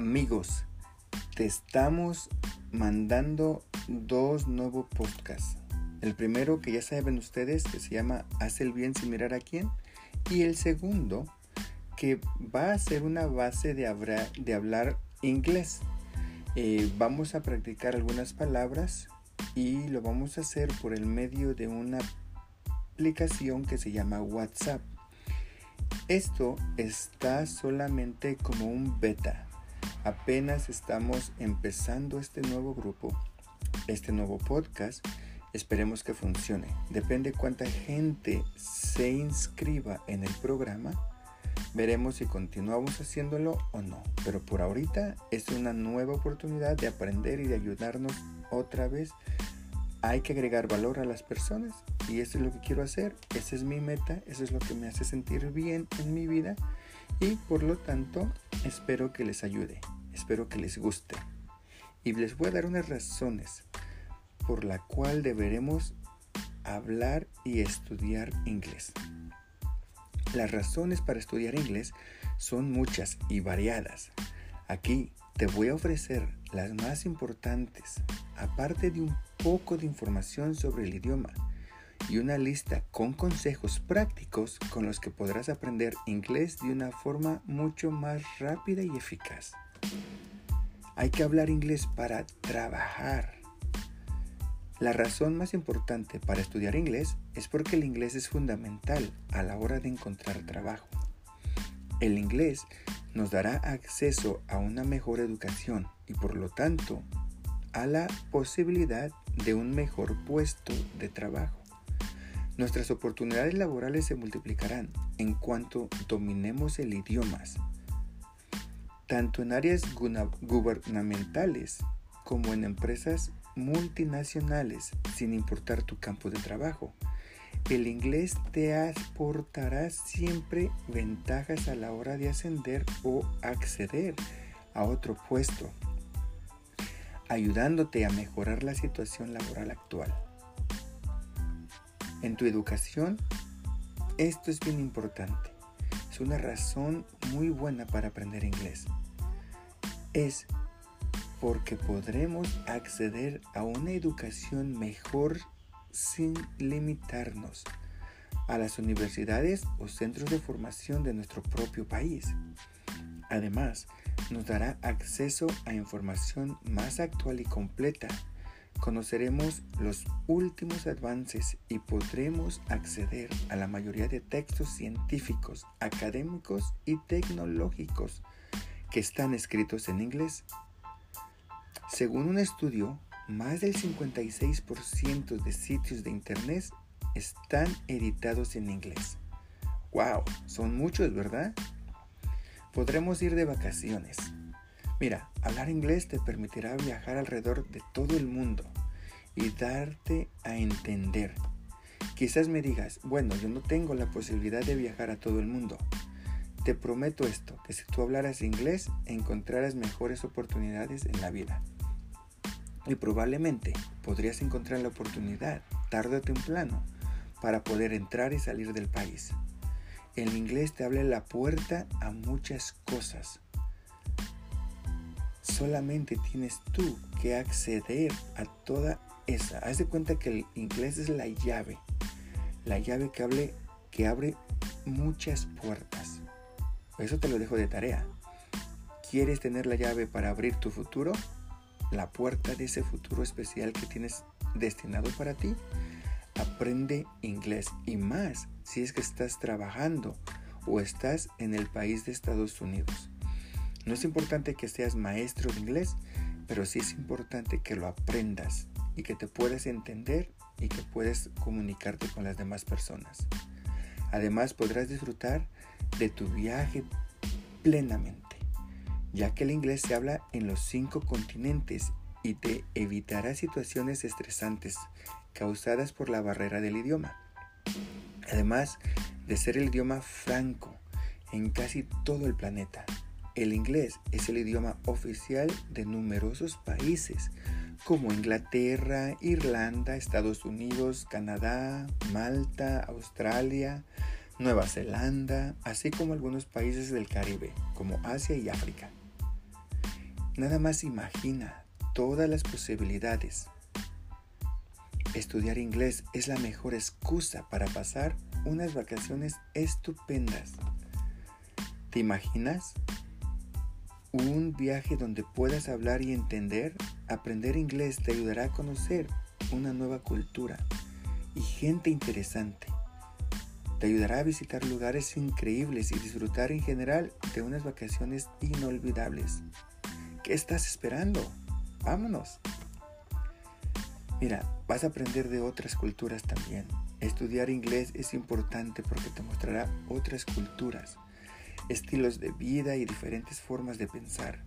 Amigos, te estamos mandando dos nuevos podcasts. El primero que ya saben ustedes que se llama Haz el bien sin mirar a quién. Y el segundo que va a ser una base de, hablar, inglés. Eh, vamos a practicar algunas palabras y lo vamos a hacer por el medio de una aplicación que se llama WhatsApp. Esto está solamente como un beta. Apenas estamos empezando este nuevo grupo, este nuevo podcast. Esperemos que funcione. Depende cuánta gente se inscriba en el programa. Veremos si continuamos haciéndolo o no. Pero por ahorita es una nueva oportunidad de aprender y de ayudarnos otra vez hay que agregar valor a las personas y eso es lo que quiero hacer, esa es mi meta, eso es lo que me hace sentir bien en mi vida y por lo tanto espero que les ayude, espero que les guste. Y les voy a dar unas razones por la cual deberemos hablar y estudiar inglés. Las razones para estudiar inglés son muchas y variadas. Aquí te voy a ofrecer las más importantes, aparte de un poco de información sobre el idioma y una lista con consejos prácticos con los que podrás aprender inglés de una forma mucho más rápida y eficaz. Hay que hablar inglés para trabajar. La razón más importante para estudiar inglés es porque el inglés es fundamental a la hora de encontrar trabajo. El inglés nos dará acceso a una mejor educación y por lo tanto a la posibilidad de un mejor puesto de trabajo. Nuestras oportunidades laborales se multiplicarán en cuanto dominemos el idioma, tanto en áreas gubernamentales como en empresas multinacionales, sin importar tu campo de trabajo. El inglés te aportará siempre ventajas a la hora de ascender o acceder a otro puesto, ayudándote a mejorar la situación laboral actual. En tu educación, esto es bien importante. Es una razón muy buena para aprender inglés. Es porque podremos acceder a una educación mejor sin limitarnos a las universidades o centros de formación de nuestro propio país. Además, nos dará acceso a información más actual y completa. Conoceremos los últimos avances y podremos acceder a la mayoría de textos científicos, académicos y tecnológicos que están escritos en inglés. Según un estudio, más del 56% de sitios de internet están editados en inglés. ¡Wow! Son muchos, ¿verdad? Podremos ir de vacaciones. Mira, hablar inglés te permitirá viajar alrededor de todo el mundo y darte a entender. Quizás me digas, bueno, yo no tengo la posibilidad de viajar a todo el mundo. Te prometo esto, que si tú hablaras inglés encontrarás mejores oportunidades en la vida. Y probablemente podrías encontrar la oportunidad, tarde o temprano, para poder entrar y salir del país. El inglés te abre la puerta a muchas cosas. Solamente tienes tú que acceder a toda esa. Haz de cuenta que el inglés es la llave. La llave que, que abre muchas puertas. Eso te lo dejo de tarea. ¿Quieres tener la llave para abrir tu futuro? La puerta de ese futuro especial que tienes destinado para ti. Aprende inglés y más si es que estás trabajando o estás en el país de Estados Unidos. No es importante que seas maestro de inglés, pero sí es importante que lo aprendas y que te puedas entender y que puedas comunicarte con las demás personas. Además podrás disfrutar de tu viaje plenamente, ya que el inglés se habla en los cinco continentes y te evitará situaciones estresantes causadas por la barrera del idioma. Además de ser el idioma franco en casi todo el planeta, el inglés es el idioma oficial de numerosos países como Inglaterra, Irlanda, Estados Unidos, Canadá, Malta, Australia, Nueva Zelanda, así como algunos países del Caribe, como Asia y África. Nada más imagina todas las posibilidades. Estudiar inglés es la mejor excusa para pasar unas vacaciones estupendas. ¿Te imaginas? Un viaje donde puedas hablar y entender, aprender inglés te ayudará a conocer una nueva cultura y gente interesante. Te ayudará a visitar lugares increíbles y disfrutar en general de unas vacaciones inolvidables. ¿Qué estás esperando? Vámonos. Mira, vas a aprender de otras culturas también. Estudiar inglés es importante porque te mostrará otras culturas estilos de vida y diferentes formas de pensar.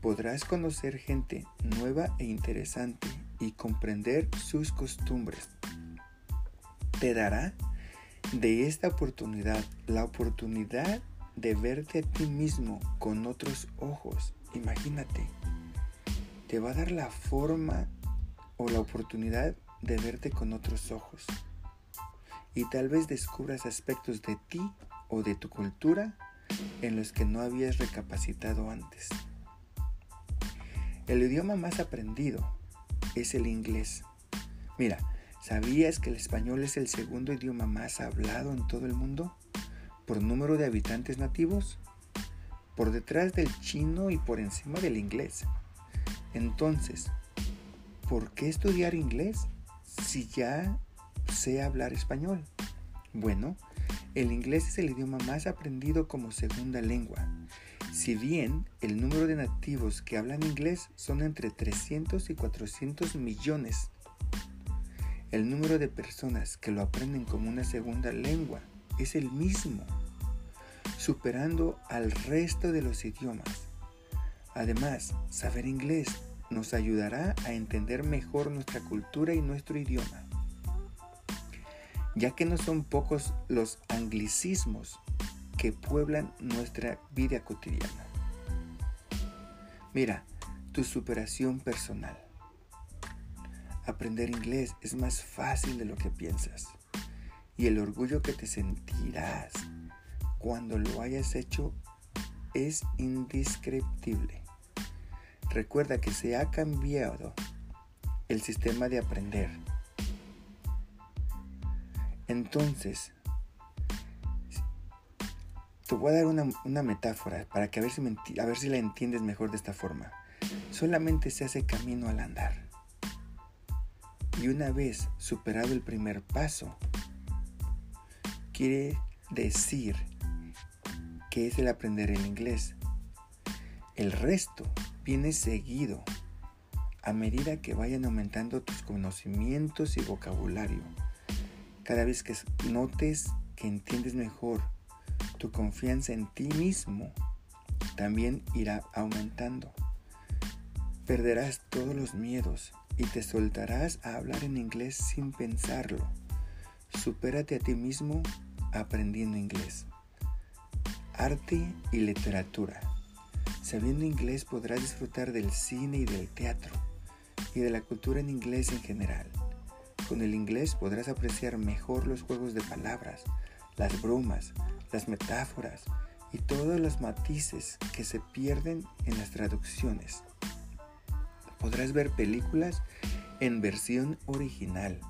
Podrás conocer gente nueva e interesante y comprender sus costumbres. Te dará de esta oportunidad la oportunidad de verte a ti mismo con otros ojos. Imagínate, te va a dar la forma o la oportunidad de verte con otros ojos. Y tal vez descubras aspectos de ti o de tu cultura en los que no habías recapacitado antes. El idioma más aprendido es el inglés. Mira, ¿sabías que el español es el segundo idioma más hablado en todo el mundo? ¿Por número de habitantes nativos? Por detrás del chino y por encima del inglés. Entonces, ¿por qué estudiar inglés si ya sé hablar español? Bueno, el inglés es el idioma más aprendido como segunda lengua. Si bien el número de nativos que hablan inglés son entre 300 y 400 millones, el número de personas que lo aprenden como una segunda lengua es el mismo, superando al resto de los idiomas. Además, saber inglés nos ayudará a entender mejor nuestra cultura y nuestro idioma ya que no son pocos los anglicismos que pueblan nuestra vida cotidiana. Mira, tu superación personal. Aprender inglés es más fácil de lo que piensas y el orgullo que te sentirás cuando lo hayas hecho es indescriptible. Recuerda que se ha cambiado el sistema de aprender entonces, te voy a dar una, metáfora para que a ver, si a ver si la entiendes mejor de esta forma. Solamente se hace camino al andar. Y una vez superado el primer paso, quiere decir que es el aprender el inglés. El resto viene seguido a medida que vayan aumentando tus conocimientos y vocabulario. Cada vez que notes que entiendes mejor tu confianza en ti mismo, también irá aumentando. Perderás todos los miedos y te soltarás a hablar en inglés sin pensarlo. Supérate a ti mismo aprendiendo inglés. Arte y literatura. Sabiendo inglés podrás disfrutar del cine y del teatro y de la cultura en inglés en general. Con el inglés podrás apreciar mejor los juegos de palabras, las bromas, las metáforas y todos los matices que se pierden en las traducciones. Podrás ver películas en versión original,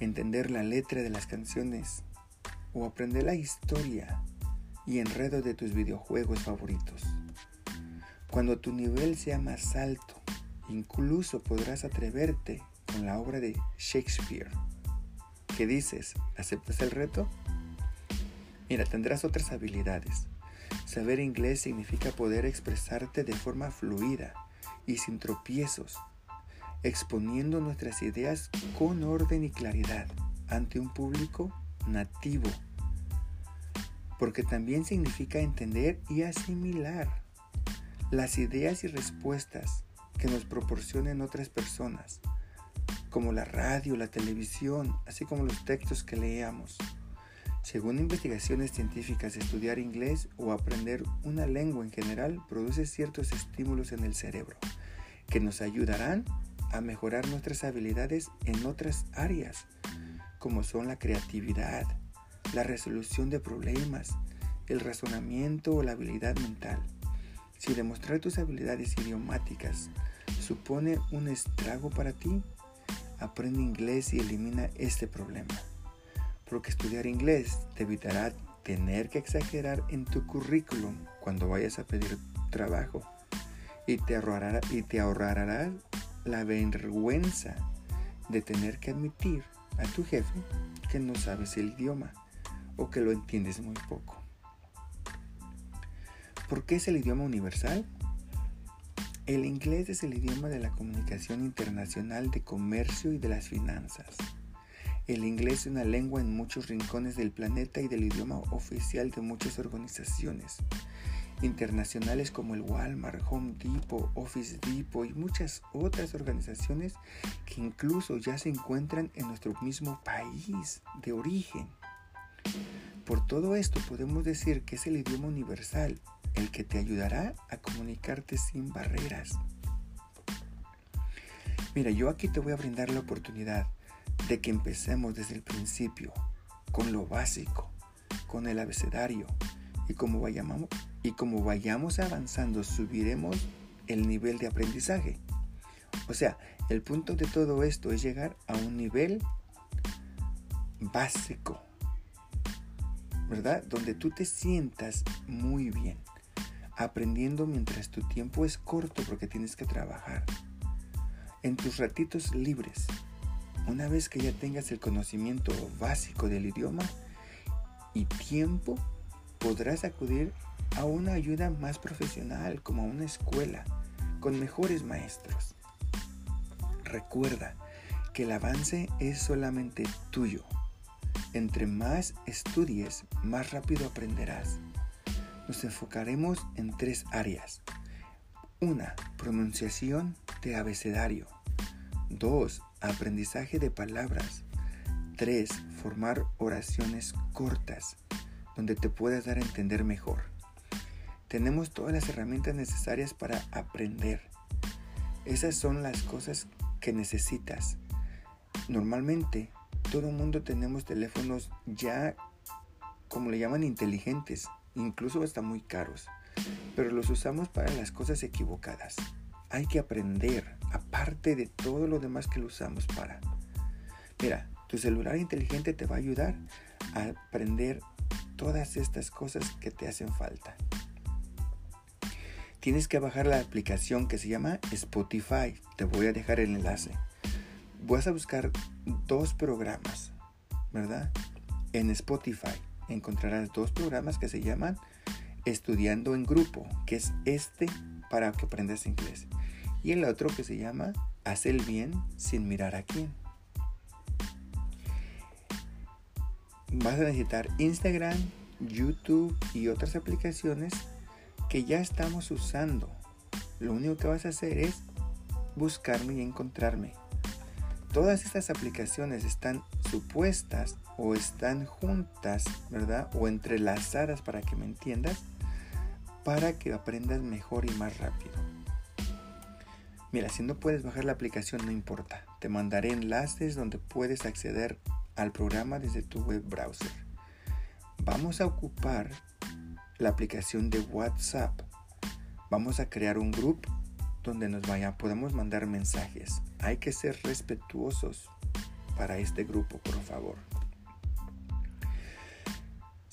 entender la letra de las canciones o aprender la historia y enredo de tus videojuegos favoritos. Cuando tu nivel sea más alto, incluso podrás atreverte con la obra de Shakespeare. ¿Qué dices? ¿Aceptas el reto? Mira, tendrás otras habilidades. Saber inglés significa poder expresarte de forma fluida y sin tropiezos, exponiendo nuestras ideas con orden y claridad ante un público nativo. Porque también significa entender y asimilar las ideas y respuestas que nos proporcionen otras personas como la radio, la televisión, así como los textos que leamos. Según investigaciones científicas, estudiar inglés o aprender una lengua en general produce ciertos estímulos en el cerebro que nos ayudarán a mejorar nuestras habilidades en otras áreas, como son la creatividad, la resolución de problemas, el razonamiento o la habilidad mental. Si demostrar tus habilidades idiomáticas supone un estrago para ti, aprende inglés y elimina este problema. Porque estudiar inglés te evitará tener que exagerar en tu currículum cuando vayas a pedir trabajo y te ahorrará, y te ahorrará la vergüenza de tener que admitir a tu jefe que no sabes el idioma o que lo entiendes muy poco. ¿Por qué es el idioma universal? El inglés es el idioma de la comunicación internacional de comercio y de las finanzas. El inglés es una lengua en muchos rincones del planeta y del idioma oficial de muchas organizaciones internacionales como el Walmart, Home Depot, Office Depot y muchas otras organizaciones que incluso ya se encuentran en nuestro mismo país de origen. Por todo esto podemos decir que es el idioma universal el que te ayudará a comunicarte sin barreras. Mira, yo aquí te voy a brindar la oportunidad de que empecemos desde el principio, con lo básico, con el abecedario, y como vayamos, y vayamos avanzando subiremos el nivel de aprendizaje. O sea, el punto de todo esto es llegar a un nivel básico, ¿verdad? Donde tú te sientas muy bien, aprendiendo mientras tu tiempo es corto porque tienes que trabajar. En tus ratitos libres, una vez que ya tengas el conocimiento básico del idioma y tiempo, podrás acudir a una ayuda más profesional como a una escuela con mejores maestros. Recuerda que el avance es solamente tuyo. Entre más estudies, más rápido aprenderás. Nos enfocaremos en tres áreas. Una, pronunciación de abecedario. Dos, aprendizaje de palabras. Tres, formar oraciones cortas donde te puedas dar a entender mejor. Tenemos todas las herramientas necesarias para aprender. Esas son las cosas que necesitas. Normalmente todo el mundo tenemos teléfonos ya, como le llaman, inteligentes, incluso hasta muy caros, pero los usamos para las cosas equivocadas. Hay que aprender, aparte de todo lo demás que lo usamos para. Mira, tu celular inteligente te va a ayudar a aprender todas estas cosas que te hacen falta. Tienes que bajar la aplicación que se llama Spotify. Te voy a dejar el enlace. Vas a buscar dos programas, ¿verdad? En Spotify encontrarás dos programas que se llaman Estudiando en Grupo, que es este para que aprendas inglés. Y el otro que se llama Haz el bien sin mirar a quién. vas a necesitar Instagram, YouTube y otras aplicaciones que ya estamos usando. Lo único que vas a hacer es buscarme y encontrarme. Todas estas aplicaciones están supuestas o están juntas, ¿verdad? O entrelazadas para que me entiendas, para que aprendas mejor y más rápido. Mira, si no puedes bajar la aplicación, no importa. Te mandaré enlaces donde puedes acceder al programa desde tu web browser. Vamos a ocupar la aplicación de WhatsApp. Vamos a crear un grupo donde nos vaya, podemos mandar mensajes. Hay que ser respetuosos para este grupo, por favor.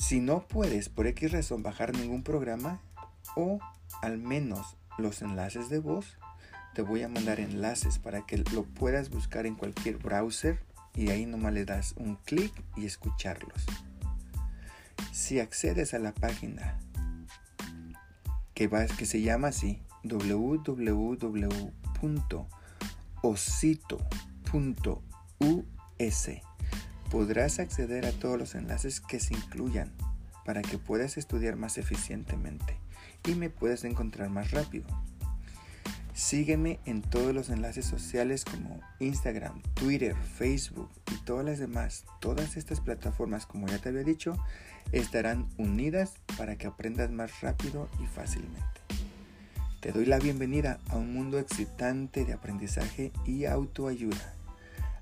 Si no puedes por X razón bajar ningún programa o al menos los enlaces de voz, te voy a mandar enlaces para que lo puedas buscar en cualquier browser y ahí nomás le das un clic y escucharlos. Si accedes a la página que, va, que se llama así www.osito.us podrás acceder a todos los enlaces que se incluyan para que puedas estudiar más eficientemente y me puedas encontrar más rápido. Sígueme en todos los enlaces sociales como Instagram, Twitter, Facebook y todas las demás. Todas estas plataformas, como ya te había dicho, estarán unidas para que aprendas más rápido y fácilmente. Te doy la bienvenida a un mundo excitante de aprendizaje y autoayuda.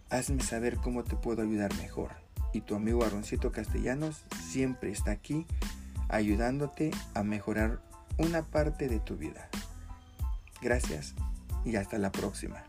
Hazme saber cómo te puedo ayudar mejor. Y tu amigo Aroncito Castellanos siempre está aquí ayudándote a mejorar una parte de tu vida. Gracias y hasta la próxima.